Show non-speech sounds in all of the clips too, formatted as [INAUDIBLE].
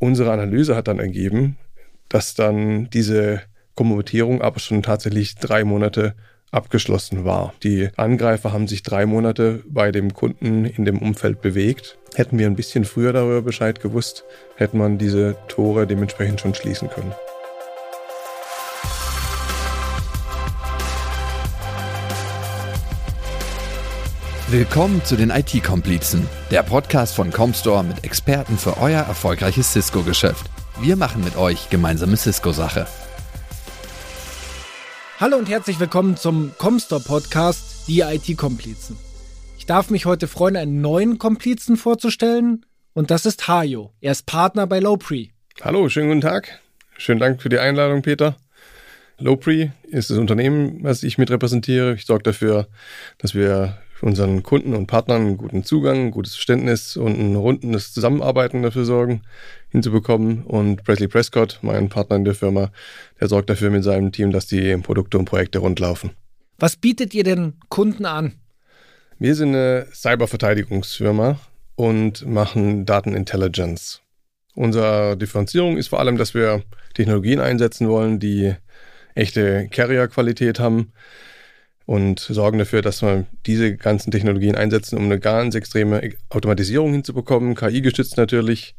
unsere Analyse hat dann ergeben, dass dann diese Kompromittierung aber schon tatsächlich drei Monate abgeschlossen war. Die Angreifer haben sich drei Monate bei dem Kunden in dem Umfeld bewegt. Hätten wir ein bisschen früher darüber Bescheid gewusst, hätte man diese Tore dementsprechend schon schließen können. Willkommen zu den IT-Komplizen, der Podcast von Comstore mit Experten für euer erfolgreiches Cisco-Geschäft. Wir machen mit euch gemeinsame Cisco-Sache. Hallo und herzlich willkommen zum Comstore Podcast, die IT-Komplizen. Ich darf mich heute freuen, einen neuen Komplizen vorzustellen und das ist Hajo. Er ist Partner bei Lowpre. Hallo, schönen guten Tag. Schönen Dank für die Einladung, Peter. Lowpre ist das Unternehmen, was ich mit repräsentiere. Ich sorge dafür, dass wir unseren Kunden und Partnern einen guten Zugang, ein gutes Verständnis und ein rundes Zusammenarbeiten dafür sorgen, hinzubekommen. Und Presley Prescott, mein Partner in der Firma, der sorgt dafür mit seinem Team, dass die Produkte und Projekte rundlaufen. Was bietet ihr den Kunden an? Wir sind eine Cyberverteidigungsfirma und machen Datenintelligence. Unsere Differenzierung ist vor allem, dass wir Technologien einsetzen wollen, die echte Carrier-Qualität haben und sorgen dafür, dass wir diese ganzen Technologien einsetzen, um eine ganz extreme Automatisierung hinzubekommen, KI gestützt natürlich.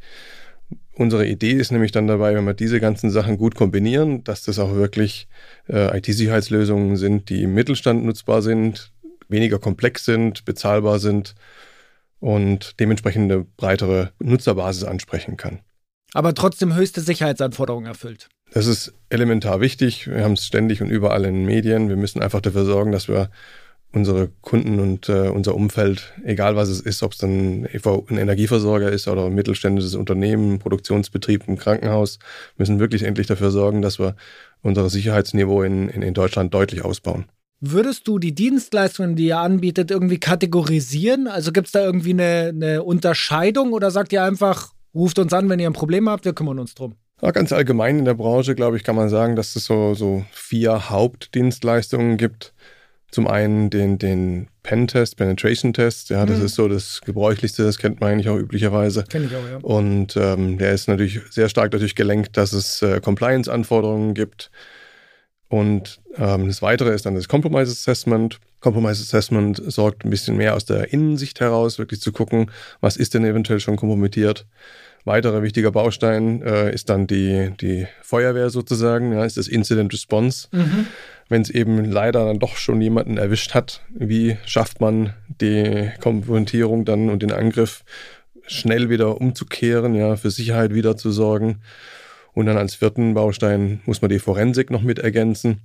Unsere Idee ist nämlich dann dabei, wenn wir diese ganzen Sachen gut kombinieren, dass das auch wirklich äh, IT-Sicherheitslösungen sind, die im Mittelstand nutzbar sind, weniger komplex sind, bezahlbar sind und dementsprechend eine breitere Nutzerbasis ansprechen kann. Aber trotzdem höchste Sicherheitsanforderungen erfüllt. Das ist elementar wichtig. Wir haben es ständig und überall in den Medien. Wir müssen einfach dafür sorgen, dass wir unsere Kunden und äh, unser Umfeld, egal was es ist, ob es dann ein Energieversorger ist oder ein mittelständisches Unternehmen, ein Produktionsbetrieb, ein Krankenhaus, müssen wirklich endlich dafür sorgen, dass wir unser Sicherheitsniveau in, in, in Deutschland deutlich ausbauen. Würdest du die Dienstleistungen, die ihr anbietet, irgendwie kategorisieren? Also gibt es da irgendwie eine, eine Unterscheidung oder sagt ihr einfach, ruft uns an, wenn ihr ein Problem habt, wir kümmern uns drum? Ja, ganz allgemein in der Branche, glaube ich, kann man sagen, dass es so, so vier Hauptdienstleistungen gibt. Zum einen den, den Pen-Test, Penetration-Test, ja, das mhm. ist so das Gebräuchlichste, das kennt man eigentlich auch üblicherweise. Kenn ich auch, ja. Und ähm, der ist natürlich sehr stark dadurch gelenkt, dass es äh, Compliance-Anforderungen gibt. Und ähm, das Weitere ist dann das Compromise Assessment. Compromise Assessment sorgt ein bisschen mehr aus der Innensicht heraus, wirklich zu gucken, was ist denn eventuell schon kompromittiert. Weiterer wichtiger Baustein äh, ist dann die, die Feuerwehr sozusagen, ja, ist das Incident Response. Mhm. Wenn es eben leider dann doch schon jemanden erwischt hat, wie schafft man die Konfrontierung dann und den Angriff schnell wieder umzukehren, ja, für Sicherheit wieder zu sorgen. Und dann als vierten Baustein muss man die Forensik noch mit ergänzen.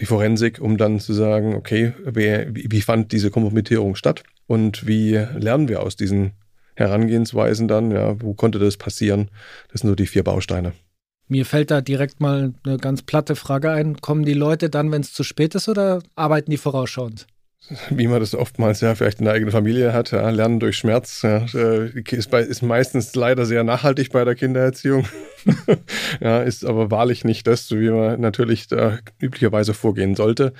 Die Forensik, um dann zu sagen, okay, wer, wie, wie fand diese Kompromittierung statt und wie lernen wir aus diesen Herangehensweisen dann, ja, wo konnte das passieren? Das sind so die vier Bausteine. Mir fällt da direkt mal eine ganz platte Frage ein. Kommen die Leute dann, wenn es zu spät ist, oder arbeiten die vorausschauend? Wie man das oftmals ja vielleicht in der eigenen Familie hat, ja, Lernen durch Schmerz, ja, äh, ist, bei, ist, meistens leider sehr nachhaltig bei der Kindererziehung. [LAUGHS] ja, ist aber wahrlich nicht das, wie man natürlich da üblicherweise vorgehen sollte.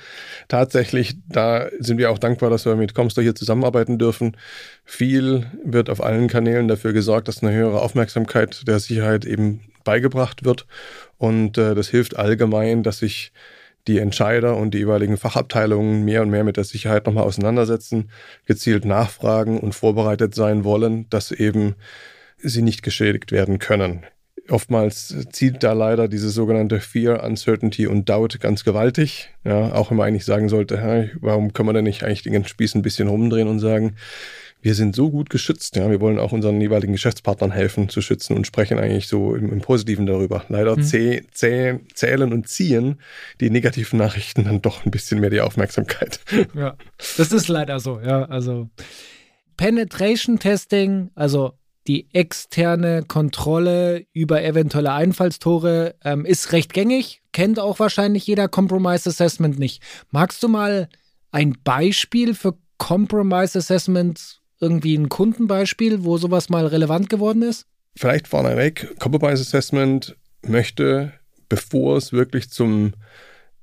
Tatsächlich, da sind wir auch dankbar, dass wir mit Comstor hier zusammenarbeiten dürfen. Viel wird auf allen Kanälen dafür gesorgt, dass eine höhere Aufmerksamkeit der Sicherheit eben beigebracht wird. Und äh, das hilft allgemein, dass sich die Entscheider und die jeweiligen Fachabteilungen mehr und mehr mit der Sicherheit nochmal auseinandersetzen, gezielt nachfragen und vorbereitet sein wollen, dass eben sie nicht geschädigt werden können. Oftmals zieht da leider diese sogenannte Fear, Uncertainty und Doubt ganz gewaltig. Ja, auch wenn man eigentlich sagen sollte, warum können wir denn nicht eigentlich den Spieß ein bisschen rumdrehen und sagen, wir sind so gut geschützt. Ja, wir wollen auch unseren jeweiligen Geschäftspartnern helfen zu schützen und sprechen eigentlich so im, im Positiven darüber. Leider mhm. zäh, zäh, zählen und ziehen die negativen Nachrichten dann doch ein bisschen mehr die Aufmerksamkeit. Ja, das ist leider so. Ja, also Penetration Testing, also die externe Kontrolle über eventuelle Einfallstore ähm, ist recht gängig, kennt auch wahrscheinlich jeder Compromise Assessment nicht. Magst du mal ein Beispiel für Compromise Assessment irgendwie ein Kundenbeispiel, wo sowas mal relevant geworden ist? Vielleicht vorneweg, Compromise Assessment möchte, bevor es wirklich zum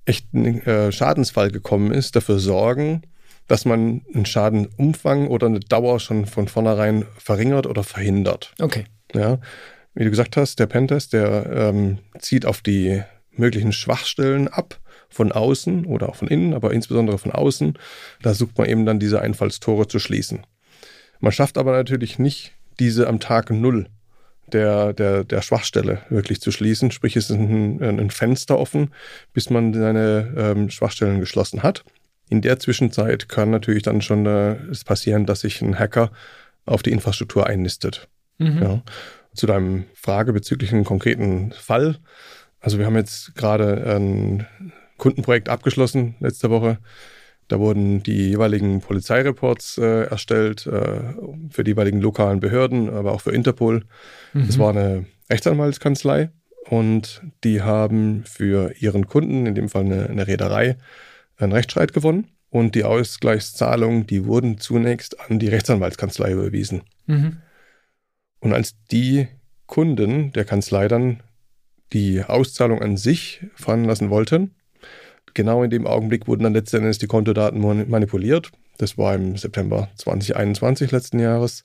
echten äh, Schadensfall gekommen ist, dafür sorgen, dass man einen Schadenumfang oder eine Dauer schon von vornherein verringert oder verhindert. Okay. Ja. wie du gesagt hast, der Pentest, der ähm, zieht auf die möglichen Schwachstellen ab von außen oder auch von innen, aber insbesondere von außen. Da sucht man eben dann diese Einfallstore zu schließen. Man schafft aber natürlich nicht diese am Tag Null der, der, der Schwachstelle wirklich zu schließen. Sprich, es ist ein, ein Fenster offen, bis man seine ähm, Schwachstellen geschlossen hat. In der Zwischenzeit kann natürlich dann schon äh, es passieren, dass sich ein Hacker auf die Infrastruktur einnistet. Mhm. Ja. Zu deinem Frage bezüglich einem konkreten Fall. Also wir haben jetzt gerade ein Kundenprojekt abgeschlossen letzte Woche. Da wurden die jeweiligen Polizeireports äh, erstellt äh, für die jeweiligen lokalen Behörden, aber auch für Interpol. Mhm. Das war eine Rechtsanwaltskanzlei und die haben für ihren Kunden, in dem Fall eine, eine Reederei, einen Rechtsstreit gewonnen. Und die Ausgleichszahlungen, die wurden zunächst an die Rechtsanwaltskanzlei überwiesen. Mhm. Und als die Kunden der Kanzlei dann die Auszahlung an sich veranlassen wollten, genau in dem Augenblick wurden dann letztendlich die Kontodaten manipuliert. Das war im September 2021 letzten Jahres.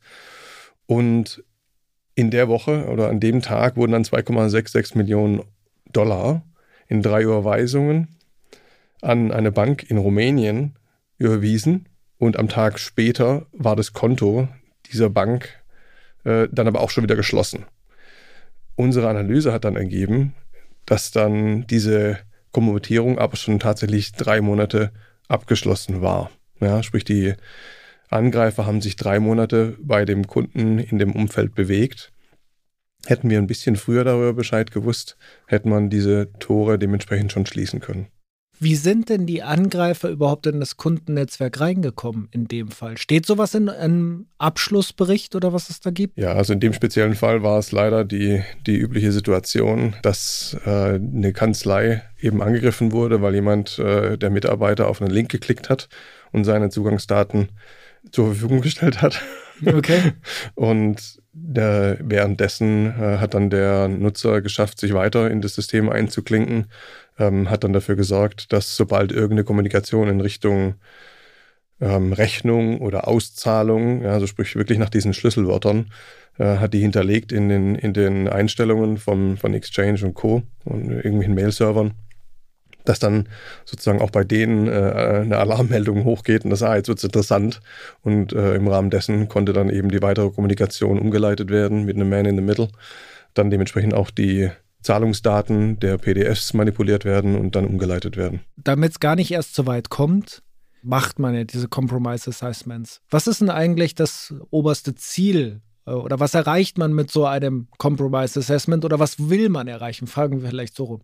Und in der Woche oder an dem Tag wurden dann 2,66 Millionen Dollar in drei Überweisungen an eine Bank in Rumänien überwiesen. Und am Tag später war das Konto dieser Bank äh, dann aber auch schon wieder geschlossen. Unsere Analyse hat dann ergeben, dass dann diese Kompromittierung aber schon tatsächlich drei Monate abgeschlossen war. Ja, sprich, die Angreifer haben sich drei Monate bei dem Kunden in dem Umfeld bewegt. Hätten wir ein bisschen früher darüber Bescheid gewusst, hätte man diese Tore dementsprechend schon schließen können. Wie sind denn die Angreifer überhaupt in das Kundennetzwerk reingekommen in dem Fall? Steht sowas in einem Abschlussbericht oder was es da gibt? Ja, also in dem speziellen Fall war es leider die, die übliche Situation, dass äh, eine Kanzlei eben angegriffen wurde, weil jemand, äh, der Mitarbeiter, auf einen Link geklickt hat und seine Zugangsdaten zur Verfügung [LAUGHS] gestellt hat. Okay. und der, währenddessen äh, hat dann der Nutzer geschafft, sich weiter in das System einzuklinken ähm, hat dann dafür gesorgt, dass sobald irgendeine Kommunikation in Richtung ähm, Rechnung oder Auszahlung, ja, also sprich wirklich nach diesen Schlüsselwörtern, äh, hat die hinterlegt in den, in den Einstellungen vom, von Exchange und Co. und irgendwelchen Mail-Servern, dass dann sozusagen auch bei denen äh, eine Alarmmeldung hochgeht und das, ah, jetzt wird es interessant. Und äh, im Rahmen dessen konnte dann eben die weitere Kommunikation umgeleitet werden mit einem Man in the Middle. Dann dementsprechend auch die Zahlungsdaten der PDFs manipuliert werden und dann umgeleitet werden. Damit es gar nicht erst so weit kommt, macht man ja diese Compromise Assessments. Was ist denn eigentlich das oberste Ziel äh, oder was erreicht man mit so einem Compromise Assessment oder was will man erreichen? Fragen wir vielleicht so rum.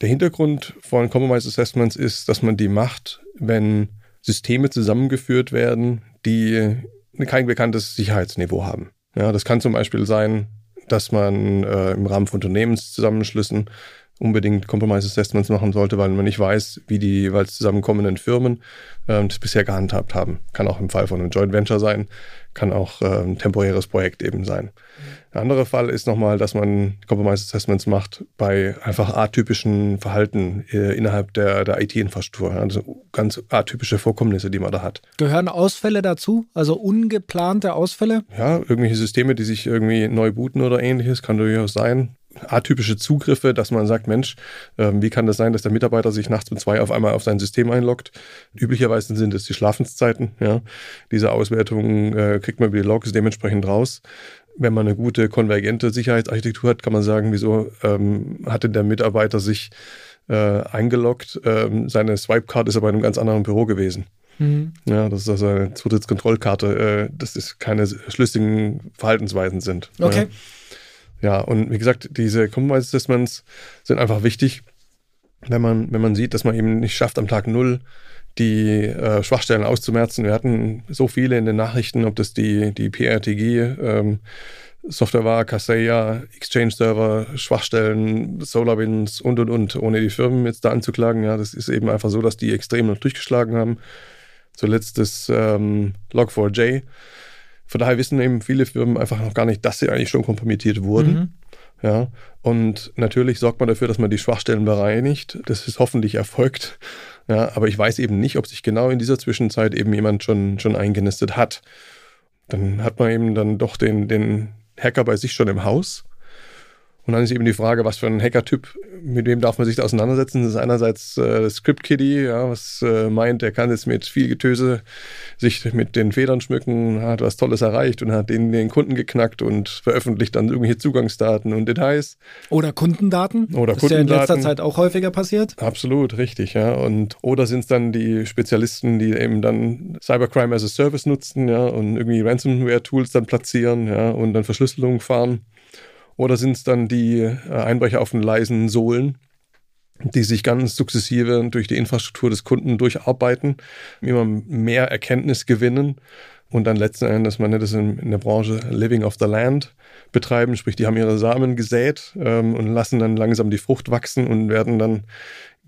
Der Hintergrund von Compromise Assessments ist, dass man die macht, wenn Systeme zusammengeführt werden, die kein bekanntes Sicherheitsniveau haben. Ja, das kann zum Beispiel sein, dass man äh, im Rahmen von Unternehmenszusammenschlüssen unbedingt Compromise Assessments machen sollte, weil man nicht weiß, wie die jeweils zusammenkommenden Firmen äh, das bisher gehandhabt haben. Kann auch im Fall von einem Joint Venture sein, kann auch äh, ein temporäres Projekt eben sein. Ein anderer Fall ist nochmal, dass man Compromise Assessments macht bei einfach atypischen Verhalten äh, innerhalb der, der IT-Infrastruktur. Also ganz atypische Vorkommnisse, die man da hat. Gehören Ausfälle dazu? Also ungeplante Ausfälle? Ja, irgendwelche Systeme, die sich irgendwie neu booten oder ähnliches, kann durchaus sein atypische Zugriffe, dass man sagt, Mensch, äh, wie kann das sein, dass der Mitarbeiter sich nachts um zwei auf einmal auf sein System einloggt? Üblicherweise sind es die Schlafenszeiten. Ja. Diese Auswertung äh, kriegt man über die Logs dementsprechend raus wenn man eine gute konvergente Sicherheitsarchitektur hat, kann man sagen, wieso ähm, hatte der Mitarbeiter sich äh, eingeloggt, ähm, seine Swipe-Card ist aber in einem ganz anderen Büro gewesen. Mhm. Ja, das ist also eine Zutrittskontrollkarte, äh, dass es keine schlüssigen Verhaltensweisen sind. Okay. Ja. Ja, und wie gesagt, diese Compromise Assessments sind einfach wichtig, wenn man, wenn man sieht, dass man eben nicht schafft, am Tag null die äh, Schwachstellen auszumerzen. Wir hatten so viele in den Nachrichten, ob das die, die PRTG ähm, Software war, Kaseya, Exchange-Server, Schwachstellen, SolarWinds und und und, ohne die Firmen jetzt da anzuklagen. Ja, das ist eben einfach so, dass die extrem durchgeschlagen haben. Zuletzt das ähm, Log4j. Von daher wissen eben viele Firmen einfach noch gar nicht, dass sie eigentlich schon kompromittiert wurden. Mhm. Ja, und natürlich sorgt man dafür, dass man die Schwachstellen bereinigt. Das ist hoffentlich erfolgt. Ja, aber ich weiß eben nicht, ob sich genau in dieser Zwischenzeit eben jemand schon, schon eingenistet hat. Dann hat man eben dann doch den, den Hacker bei sich schon im Haus Und dann ist eben die Frage, was für ein Hacker-Typ, mit wem darf man sich da auseinandersetzen? Das ist einerseits äh, Script Kiddie, ja, was äh, meint, er kann jetzt mit viel Getöse sich mit den Federn schmücken, hat was Tolles erreicht und hat den, den Kunden geknackt und veröffentlicht dann irgendwelche Zugangsdaten und Details. Oder Kundendaten. Oder das Kundendaten. ist ja in letzter Zeit auch häufiger passiert. Absolut, richtig, ja. Und oder sind es dann die Spezialisten, die eben dann Cybercrime as a Service nutzen, ja, und irgendwie Ransomware-Tools dann platzieren, ja, und dann Verschlüsselung fahren. Oder sind es dann die äh, Einbrecher auf den leisen Sohlen, die sich ganz sukzessive durch die Infrastruktur des Kunden durcharbeiten, immer mehr Erkenntnis gewinnen und dann letzten Endes, man nennt es in, in der Branche Living off the Land betreiben, sprich, die haben ihre Samen gesät ähm, und lassen dann langsam die Frucht wachsen und werden dann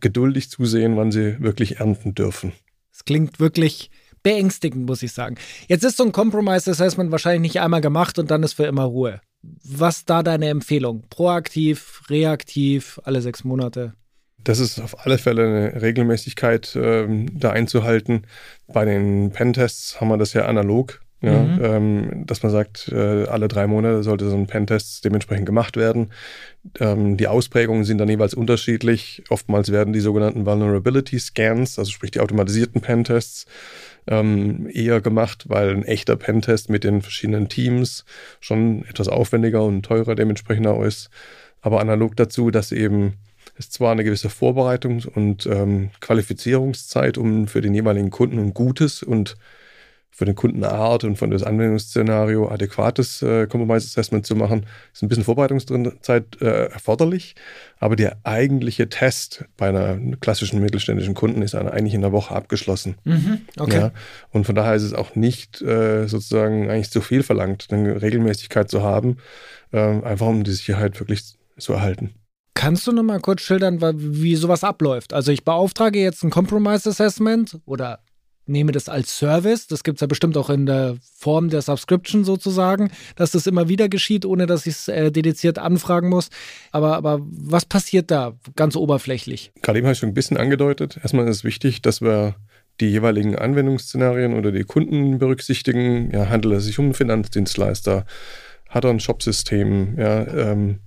geduldig zusehen, wann sie wirklich ernten dürfen. Es klingt wirklich beängstigend, muss ich sagen. Jetzt ist so ein Compromise, das heißt man wahrscheinlich nicht einmal gemacht und dann ist für immer Ruhe. Was da deine Empfehlung? Proaktiv, reaktiv, alle sechs Monate? Das ist auf alle Fälle eine Regelmäßigkeit ähm, da einzuhalten. Bei den Pentests haben wir das ja analog, ja, mhm. ähm, dass man sagt, äh, alle drei Monate sollte so ein Pentest dementsprechend gemacht werden. Ähm, die Ausprägungen sind dann jeweils unterschiedlich. Oftmals werden die sogenannten Vulnerability Scans, also sprich die automatisierten Pentests, ähm, eher gemacht, weil ein echter Pentest mit den verschiedenen Teams schon etwas aufwendiger und teurer dementsprechend auch ist. Aber analog dazu, dass eben es zwar eine gewisse Vorbereitung und ähm, Qualifizierungszeit, um für den jeweiligen Kunden ein gutes und für den Kunden Art und von das Anwendungsszenario adäquates äh, Compromise Assessment zu machen, ist ein bisschen Vorbereitungszeit äh, erforderlich. Aber der eigentliche Test bei einer klassischen mittelständischen Kunden ist eigentlich in der Woche abgeschlossen. Mhm, okay. Ja, und von daher ist es auch nicht äh, sozusagen eigentlich zu viel verlangt, eine Regelmäßigkeit zu haben, äh, einfach um die Sicherheit wirklich zu erhalten. Kannst du noch mal kurz schildern, wie sowas abläuft? Also ich beauftrage jetzt ein Compromise Assessment oder nehme das als Service. Das gibt es ja bestimmt auch in der Form der Subscription sozusagen, dass das immer wieder geschieht, ohne dass ich es äh, dediziert anfragen muss. Aber, aber was passiert da ganz oberflächlich? Gerade eben habe ich schon ein bisschen angedeutet. Erstmal ist es wichtig, dass wir die jeweiligen Anwendungsszenarien oder die Kunden berücksichtigen. Ja, handelt es sich um einen Finanzdienstleister? Hat er ein Shopsystem? Ja, ähm,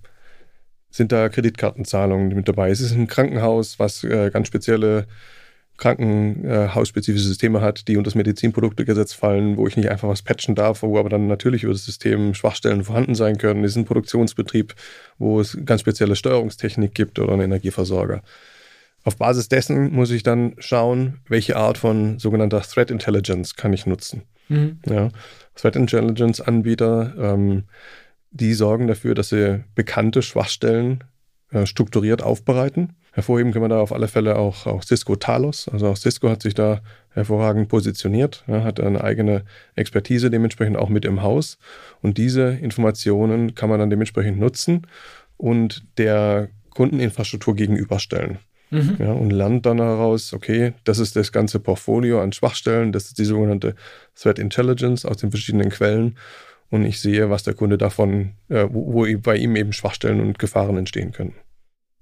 sind da Kreditkartenzahlungen mit dabei? Ist es ein Krankenhaus, was äh, ganz spezielle krankenhausspezifische Systeme hat, die unter das Medizinproduktegesetz fallen, wo ich nicht einfach was patchen darf, wo aber dann natürlich über das System Schwachstellen vorhanden sein können. Das ist ein Produktionsbetrieb, wo es ganz spezielle Steuerungstechnik gibt oder einen Energieversorger. Auf Basis dessen muss ich dann schauen, welche Art von sogenannter Threat Intelligence kann ich nutzen. Mhm. Ja, Threat Intelligence Anbieter, ähm, die sorgen dafür, dass sie bekannte Schwachstellen äh, strukturiert aufbereiten Hervorheben können wir da auf alle Fälle auch, auch Cisco Talos. Also auch Cisco hat sich da hervorragend positioniert, ja, hat eine eigene Expertise dementsprechend auch mit im Haus. Und diese Informationen kann man dann dementsprechend nutzen und der Kundeninfrastruktur gegenüberstellen. Mhm. Ja, und lernt dann daraus, okay, das ist das ganze Portfolio an Schwachstellen, das ist die sogenannte Threat Intelligence aus den verschiedenen Quellen. Und ich sehe, was der Kunde davon, äh, wo, wo bei ihm eben Schwachstellen und Gefahren entstehen können.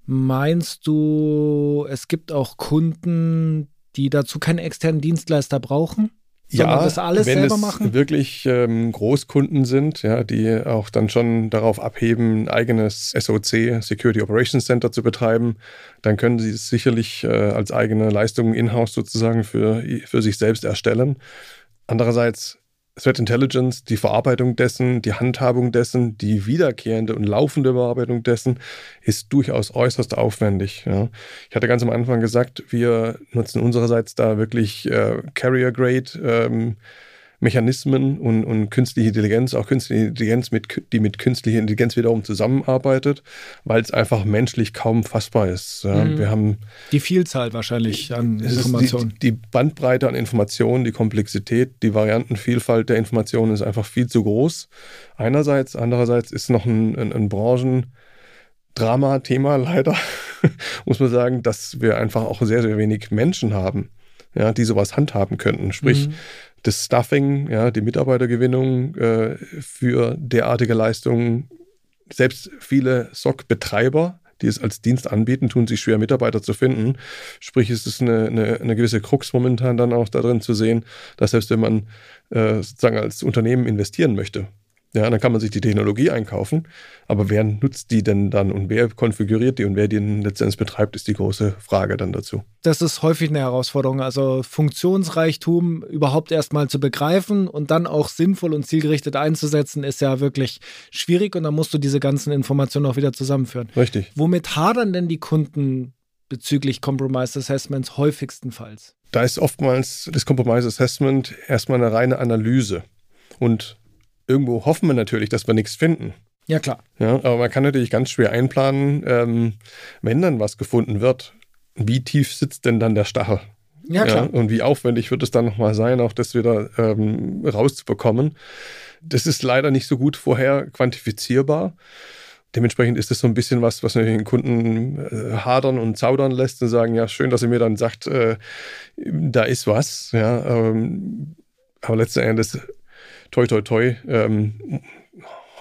Meinst du, es gibt auch Kunden, die dazu keinen externen Dienstleister brauchen? Ja, das alles wenn selber es machen? wirklich ähm, Großkunden sind, ja, die auch dann schon darauf abheben, ein eigenes SOC, Security Operations Center zu betreiben, dann können sie es sicherlich äh, als eigene Leistung in-house sozusagen für, für sich selbst erstellen. Andererseits Threat Intelligence, die Verarbeitung dessen, die Handhabung dessen, die wiederkehrende und laufende Bearbeitung dessen ist durchaus äußerst aufwendig. Ja. Ich hatte ganz am Anfang gesagt, wir nutzen unsererseits da wirklich äh, Carrier-Grade ähm, Mechanismen und, und künstliche Intelligenz, auch künstliche Intelligenz, mit, die mit künstlicher Intelligenz wiederum zusammenarbeitet, weil es einfach menschlich kaum fassbar ist. Ja, mhm. Wir haben die Vielzahl wahrscheinlich an Informationen. Die, die, Bandbreite an Informationen, die Komplexität, die Variantenvielfalt der Informationen ist einfach viel zu groß. Einerseits, andererseits ist noch ein, ein, ein Branchen Drama-Thema [LAUGHS] leider, muss man sagen, dass wir einfach auch sehr, sehr wenig Menschen haben, ja, die sowas handhaben könnten. Sprich, mhm das Stuffing, ja, die Mitarbeitergewinnung äh, für derartige Leistungen. Selbst viele SOC-Betreiber, die es als Dienst anbieten, tun sich schwer, Mitarbeiter zu finden. Sprich, es ist eine, eine, eine gewisse Krux momentan dann auch darin zu sehen, dass selbst wenn man äh, sozusagen als Unternehmen investieren möchte, Ja, dann kann man sich die Technologie einkaufen, aber wer nutzt die denn dann und wer konfiguriert die und wer die letztendlich betreibt, ist die große Frage dann dazu. Das ist häufig eine Herausforderung, also Funktionsreichtum überhaupt erstmal zu begreifen und dann auch sinnvoll und zielgerichtet einzusetzen, ist ja wirklich schwierig und dann musst du diese ganzen Informationen auch wieder zusammenführen. Richtig. Womit hadern denn die Kunden bezüglich Compromise Assessments häufigstenfalls? Da ist oftmals das Compromise Assessment erstmal eine reine Analyse und irgendwo hoffen wir natürlich, dass wir nichts finden. Ja, klar. Ja, aber man kann natürlich ganz schwer einplanen, ähm, wenn dann was gefunden wird, wie tief sitzt denn dann der Stachel? Ja, klar. Ja, und wie aufwendig wird es dann nochmal sein, auch das wieder ähm, rauszubekommen. Das ist leider nicht so gut vorher quantifizierbar. Dementsprechend ist das so ein bisschen was, was natürlich den Kunden äh, hadern und zaudern lässt und sagen, ja, schön, dass ihr mir dann sagt, äh, da ist was. Ja, ähm, aber letzten Endes toi, toi, toi, ähm,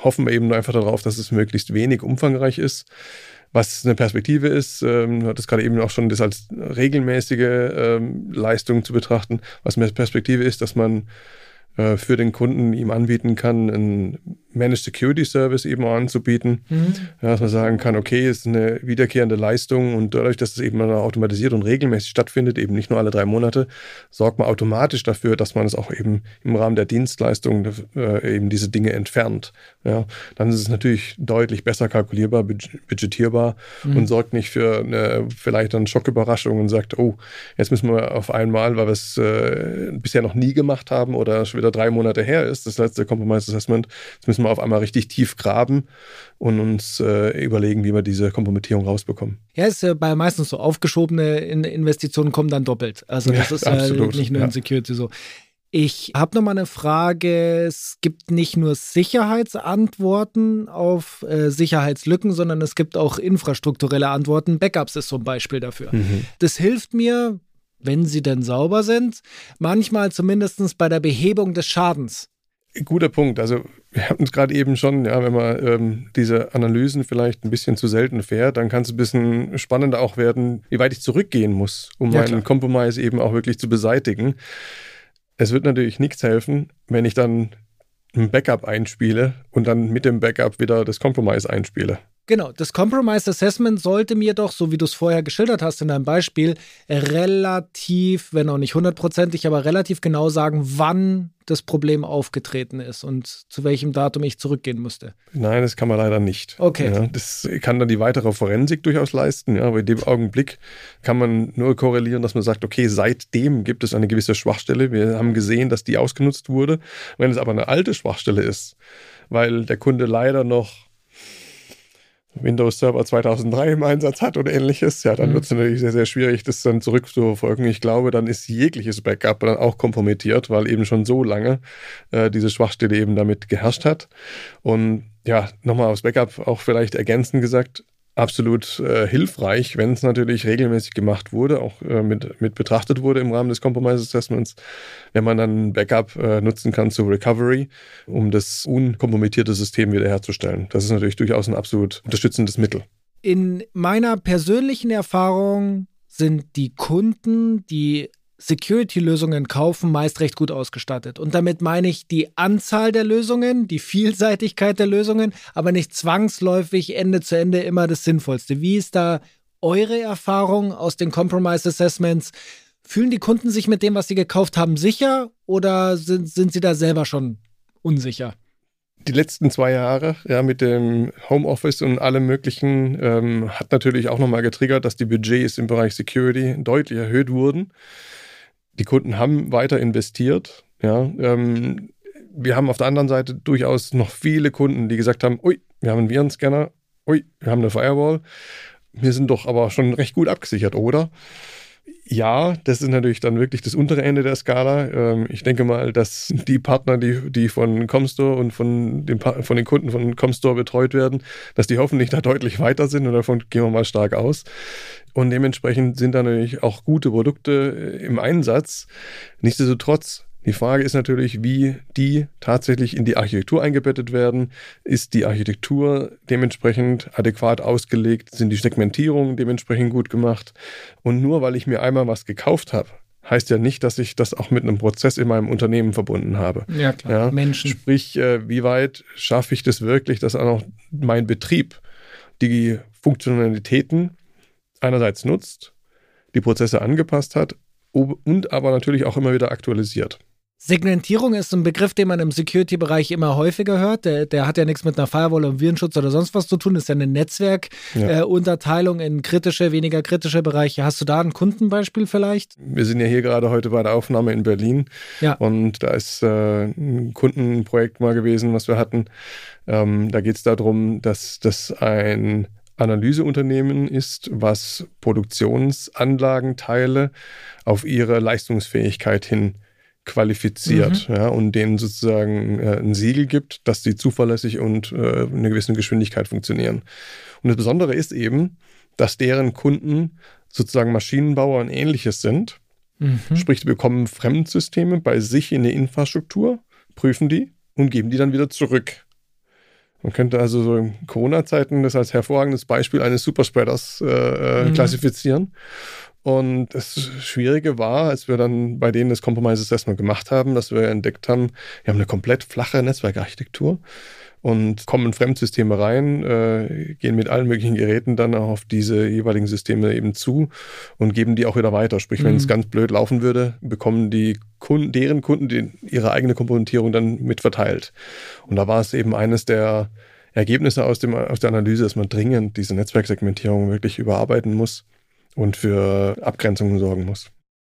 hoffen wir eben nur einfach darauf, dass es möglichst wenig umfangreich ist. Was eine Perspektive ist, ähm, hat es gerade eben auch schon das als regelmäßige ähm, Leistung zu betrachten. Was eine Perspektive ist, dass man äh, für den Kunden ihm anbieten kann, einen Managed Security Service eben anzubieten, mhm. dass man sagen kann, okay, es ist eine wiederkehrende Leistung und dadurch, dass es eben automatisiert und regelmäßig stattfindet, eben nicht nur alle drei Monate, sorgt man automatisch dafür, dass man es auch eben im Rahmen der Dienstleistung äh, eben diese Dinge entfernt. Ja, dann ist es natürlich deutlich besser kalkulierbar, budgetierbar mhm. und sorgt nicht für eine vielleicht eine Schocküberraschung und sagt, oh, jetzt müssen wir auf einmal, weil wir es äh, bisher noch nie gemacht haben oder schon wieder drei Monate her ist, das letzte Compromise Assessment, jetzt müssen wir auf einmal richtig tief graben und uns äh, überlegen, wie wir diese Kompromittierung rausbekommen. Ja, ist ja bei meistens so aufgeschobene Investitionen kommen dann doppelt. Also das ja, ist absolut, nicht nur in Security so. Ich habe noch mal eine Frage. Es gibt nicht nur Sicherheitsantworten auf äh, Sicherheitslücken, sondern es gibt auch infrastrukturelle Antworten. Backups ist ein Beispiel dafür. Mhm. Das hilft mir, wenn sie denn sauber sind, manchmal zumindest bei der Behebung des Schadens. Guter Punkt. Also wir hatten es gerade eben schon, ja, wenn man ähm, diese Analysen vielleicht ein bisschen zu selten fährt, dann kann es ein bisschen spannender auch werden, wie weit ich zurückgehen muss, um ja, meinen Compromise eben auch wirklich zu beseitigen. Es wird natürlich nichts helfen, wenn ich dann ein Backup einspiele und dann mit dem Backup wieder das Compromise einspiele. Genau, das Compromise Assessment sollte mir doch, so wie du es vorher geschildert hast in deinem Beispiel, relativ, wenn auch nicht hundertprozentig, aber relativ genau sagen, wann das Problem aufgetreten ist und zu welchem Datum ich zurückgehen musste. Nein, das kann man leider nicht. Okay. Ja, das kann dann die weitere Forensik durchaus leisten, ja, aber in dem Augenblick kann man nur korrelieren, dass man sagt, okay, seitdem gibt es eine gewisse Schwachstelle. Wir haben gesehen, dass die ausgenutzt wurde. Wenn es aber eine alte Schwachstelle ist, weil der Kunde leider noch Windows Server 2003 im Einsatz hat oder ähnliches, ja, dann mhm. wird es natürlich sehr, sehr schwierig, das dann zurückzuverfolgen. Ich glaube, dann ist jegliches Backup dann auch kompromittiert, weil eben schon so lange äh, diese Schwachstelle eben damit geherrscht hat. Und ja, nochmal aufs Backup auch vielleicht ergänzend gesagt, absolut äh, hilfreich, wenn es natürlich regelmäßig gemacht wurde, auch äh, mit, mit betrachtet wurde im Rahmen des Compromise Assessments, wenn man dann Backup äh, nutzen kann zur Recovery, um das unkompromittierte System wiederherzustellen. Das ist natürlich durchaus ein absolut unterstützendes Mittel. In meiner persönlichen Erfahrung sind die Kunden, die Security-Lösungen kaufen, meist recht gut ausgestattet. Und damit meine ich die Anzahl der Lösungen, die Vielseitigkeit der Lösungen, aber nicht zwangsläufig Ende zu Ende immer das Sinnvollste. Wie ist da eure Erfahrung aus den Compromise Assessments? Fühlen die Kunden sich mit dem, was sie gekauft haben, sicher oder sind, sind sie da selber schon unsicher? die letzten zwei Jahre ja, mit dem Homeoffice und allem Möglichen ähm, hat natürlich auch nochmal getriggert, dass die Budgets im Bereich Security deutlich erhöht wurden. Die Kunden haben weiter investiert. Ja, ähm, wir haben auf der anderen Seite durchaus noch viele Kunden, die gesagt haben, ui, wir haben einen Virenscanner, ui, wir haben eine Firewall. Wir sind doch aber schon recht gut abgesichert, oder? Ja, das ist natürlich dann wirklich das untere Ende der Skala. Ähm, ich denke mal, dass die Partner, die, die von Comstore und von den, von den Kunden von Comstore betreut werden, dass die hoffentlich da deutlich weiter sind und davon gehen wir mal stark aus. Und dementsprechend sind da natürlich auch gute Produkte äh, im Einsatz. Nichtsdestotrotz die Frage ist natürlich, wie die tatsächlich in die Architektur eingebettet werden. Ist die Architektur dementsprechend adäquat ausgelegt? Sind die Segmentierungen dementsprechend gut gemacht? Und nur weil ich mir einmal was gekauft habe, heißt ja nicht, dass ich das auch mit einem Prozess in meinem Unternehmen verbunden habe. Ja, klar. Ja? Menschen. Sprich, äh, wie weit schaffe ich das wirklich, dass auch noch mein Betrieb die Funktionalitäten einerseits nutzt, die Prozesse angepasst hat und aber natürlich auch immer wieder aktualisiert. Segmentierung ist ein Begriff, den man im Security-Bereich immer häufiger hört. Der, der, hat ja nichts mit einer Firewall und Virenschutz oder sonst was zu tun. Das ist ja eine Netzwerkunterteilung ja. äh, in kritische, weniger kritische Bereiche. Hast du da ein Kundenbeispiel vielleicht? Wir sind ja hier gerade heute bei der Aufnahme in Berlin. Ja. Und da ist äh, ein Kundenprojekt mal gewesen, was wir hatten. Ähm, da geht es darum, dass das ein Analyseunternehmen ist, was Produktionsanlagenteile auf ihre Leistungsfähigkeit hin qualifiziert mhm. ja, und denen sozusagen äh, ein Siegel gibt, dass die zuverlässig und äh, in einer gewissen Geschwindigkeit funktionieren. Und das Besondere ist eben, dass deren Kunden sozusagen Maschinenbauer und ähnliches sind. Mhm. Sprich, die bekommen Fremdsysteme bei sich in der Infrastruktur, prüfen die und geben die dann wieder zurück. Man könnte also so in Corona-Zeiten das als hervorragendes Beispiel eines Superspreaders äh, äh mhm. klassifizieren. Und das Schwierige war, als wir dann bei denen das Compromise Assessment gemacht haben, dass wir entdeckt haben, wir haben eine komplett flache Netzwerkarchitektur und kommen in Fremdsysteme rein, äh, gehen mit allen möglichen Geräten dann auch auf diese jeweiligen Systeme eben zu und geben die auch wieder weiter. Sprich, mhm. wenn es ganz blöd laufen würde, bekommen die Kunden, deren Kunden die, ihre eigene Komponentierung dann mit verteilt. Und da war es eben eines der Ergebnisse aus, dem, aus der Analyse, dass man dringend diese Netzwerksegmentierung wirklich überarbeiten muss und für Abgrenzungen sorgen muss.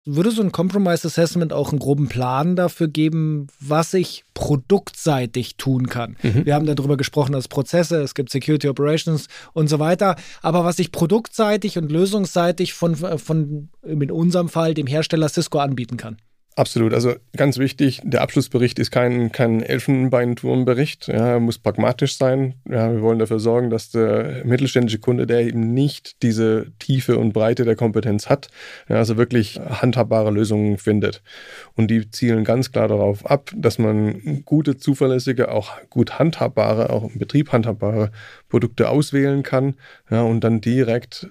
Würde so ein Compromise Assessment auch einen groben Plan dafür geben, was ich produktseitig tun kann? Mhm. Wir haben darüber gesprochen, dass Prozesse, es gibt Security Operations und so weiter. Aber was ich produktseitig und lösungsseitig von, von in unserem Fall dem Hersteller Cisco anbieten kann? Absolut. Also ganz wichtig, der Abschlussbericht ist kein, kein Elfenbeinturmbericht. Ja, er muss pragmatisch sein. Ja, wir wollen dafür sorgen, dass der mittelständische Kunde, der eben nicht diese Tiefe und Breite der Kompetenz hat, ja, also wirklich handhabbare Lösungen findet. Und die zielen ganz klar darauf ab, dass man gute, zuverlässige, auch gut handhabbare, auch im Betrieb handhabbare Produkte auswählen kann ja, und dann direkt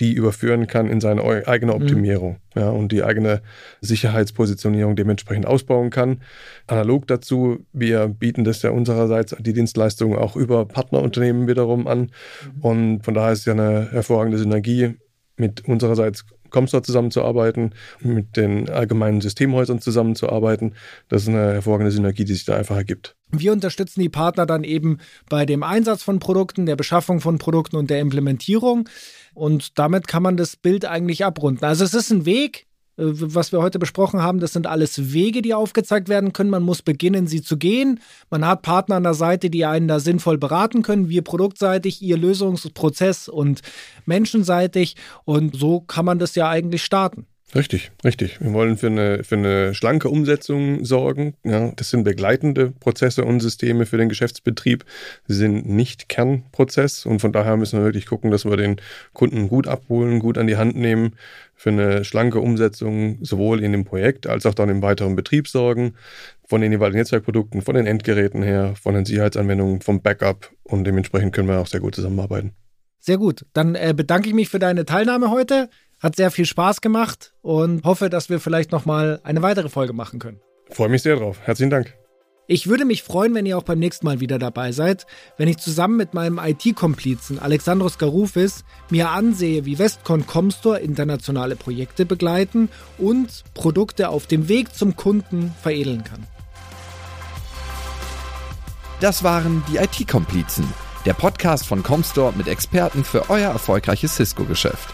die überführen kann in seine eigene mhm. Optimierung mhm. ja, und die eigene Sicherheitspositionierung dementsprechend ausbauen kann. Analog dazu, wir bieten das ja unsererseits die Dienstleistungen auch über Partnerunternehmen wiederum an mhm. und von daher ist es ja eine hervorragende Synergie mit unsererseits Comstar zusammenzuarbeiten, mit den allgemeinen Systemhäusern zusammenzuarbeiten. Das ist eine hervorragende Synergie, die sich da einfach ergibt. Wir unterstützen die Partner dann eben bei dem Einsatz von Produkten, der Beschaffung von Produkten und der Implementierung. Und damit kann man das Bild eigentlich abrunden. Also es ist ein Weg, was wir heute besprochen haben, das sind alles Wege, die aufgezeigt werden können. Man muss beginnen, sie zu gehen. Man hat Partner an der Seite, die einen da sinnvoll beraten können. Wir produktseitig, ihr Lösungsprozess und menschenseitig. Und so kann man das ja eigentlich starten. Richtig, richtig. Wir wollen für eine, für eine schlanke Umsetzung sorgen. Ja, das sind begleitende Prozesse und Systeme für den Geschäftsbetrieb. Sie sind nicht Kernprozess und von daher müssen wir wirklich gucken, dass wir den Kunden gut abholen, gut an die Hand nehmen, für eine schlanke Umsetzung sowohl in dem Projekt als auch dann im weiteren Betrieb sorgen, von den jeweiligen Netzwerkprodukten, von den Endgeräten her, von den Sicherheitsanwendungen, vom Backup und dementsprechend können wir auch sehr gut zusammenarbeiten. Sehr gut. Dann äh, bedanke ich mich für deine Teilnahme heute. Hat sehr viel Spaß gemacht und hoffe, dass wir vielleicht nochmal eine weitere Folge machen können. Freue mich sehr drauf. Herzlichen Dank. Ich würde mich freuen, wenn ihr auch beim nächsten Mal wieder dabei seid, wenn ich zusammen mit meinem IT-Komplizen Alexandros Garoufis mir ansehe, wie Westcon Comstore internationale Projekte begleiten und Produkte auf dem Weg zum Kunden veredeln kann. Das waren die IT-Komplizen, der Podcast von Comstore mit Experten für euer erfolgreiches Cisco-Geschäft.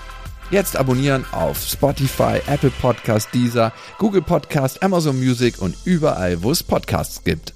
Jetzt abonnieren auf Spotify, Apple Podcast, Deezer, Google Podcast, Amazon Music und überall, wo es Podcasts gibt.